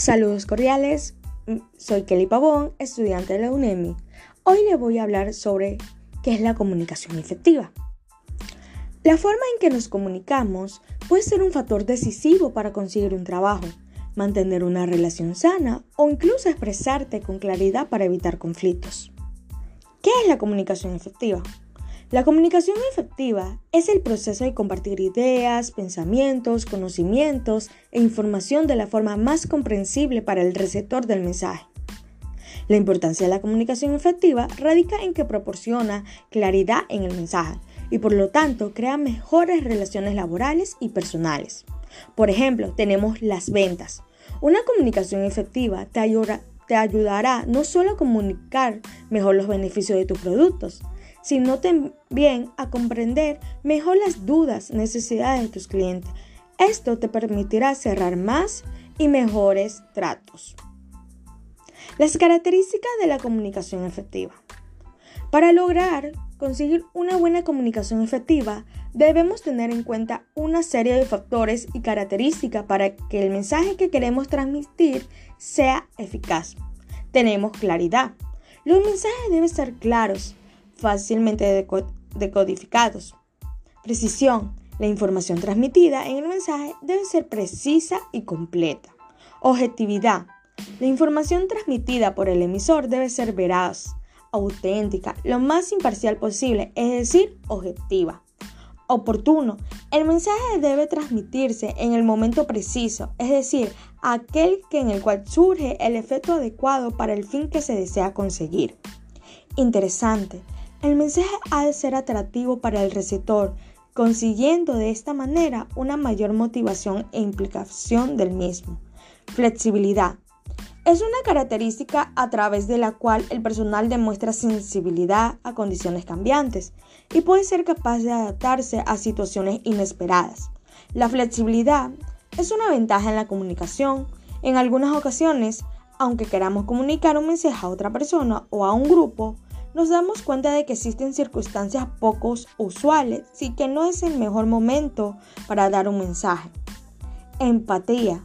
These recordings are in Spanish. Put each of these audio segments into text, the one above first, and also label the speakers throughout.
Speaker 1: Saludos cordiales, mm, soy Kelly Pavón, estudiante de la UNEMI. Hoy le voy a hablar sobre qué es la comunicación efectiva. La forma en que nos comunicamos puede ser un factor decisivo para conseguir un trabajo, mantener una relación sana o incluso expresarte con claridad para evitar conflictos. ¿Qué es la comunicación efectiva? La comunicación efectiva es el proceso de compartir ideas, pensamientos, conocimientos e información de la forma más comprensible para el receptor del mensaje. La importancia de la comunicación efectiva radica en que proporciona claridad en el mensaje y por lo tanto crea mejores relaciones laborales y personales. Por ejemplo, tenemos las ventas. Una comunicación efectiva te, ayudará no solo a comunicar mejor los beneficios de tus productos, sino también a comprender mejor las dudas, necesidades de tus clientes. Esto te permitirá cerrar más y mejores tratos. Las características de la comunicación efectiva. Para lograr conseguir una buena comunicación efectiva, debemos tener en cuenta una serie de factores y características para que el mensaje que queremos transmitir sea eficaz. Tenemos claridad. Los mensajes deben ser claros, fácilmente decodificados. Precisión. La información transmitida en el mensaje debe ser precisa y completa. Objetividad. La información transmitida por el emisor debe ser veraz, auténtica, lo más imparcial posible, es decir, objetiva. Oportuno. El mensaje debe transmitirse en el momento preciso, es decir, aquel que en el cual surge el efecto adecuado para el fin que se desea conseguir. Interesante. El mensaje ha de ser atractivo para el receptor, consiguiendo de esta manera una mayor motivación e implicación del mismo. Flexibilidad. Es una característica a través de la cual el personal demuestra sensibilidad a condiciones cambiantes y puede ser capaz de adaptarse a situaciones inesperadas. La flexibilidad es una ventaja en la comunicación. En algunas ocasiones, aunque queramos comunicar un mensaje a otra persona o a un grupo, nos damos cuenta de que existen circunstancias poco usuales y que no es el mejor momento para dar un mensaje. Empatía.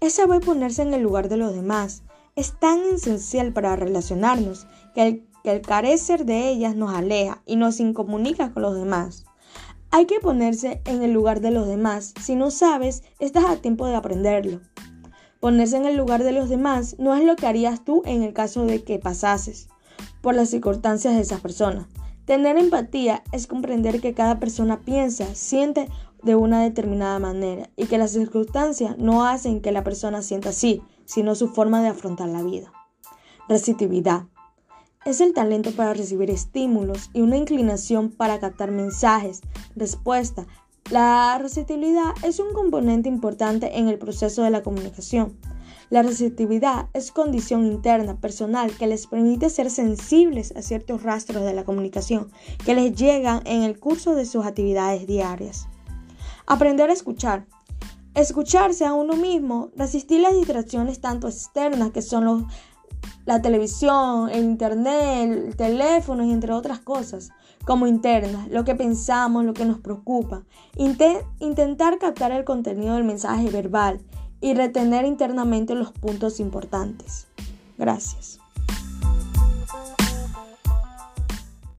Speaker 1: Es saber ponerse en el lugar de los demás. Es tan esencial para relacionarnos que el, que el carecer de ellas nos aleja y nos incomunica con los demás. Hay que ponerse en el lugar de los demás. Si no sabes, estás a tiempo de aprenderlo. Ponerse en el lugar de los demás no es lo que harías tú en el caso de que pasases por las circunstancias de esa persona. Tener empatía es comprender que cada persona piensa, siente de una determinada manera y que las circunstancias no hacen que la persona sienta así, sino su forma de afrontar la vida. Receptividad. Es el talento para recibir estímulos y una inclinación para captar mensajes, respuesta. La receptividad es un componente importante en el proceso de la comunicación. La receptividad es condición interna, personal, que les permite ser sensibles a ciertos rastros de la comunicación que les llegan en el curso de sus actividades diarias. Aprender a escuchar. Escucharse a uno mismo, resistir las distracciones tanto externas que son los, la televisión, el internet, el teléfono y entre otras cosas, como internas, lo que pensamos, lo que nos preocupa. intentar captar el contenido del mensaje verbal y retener internamente los puntos importantes. Gracias.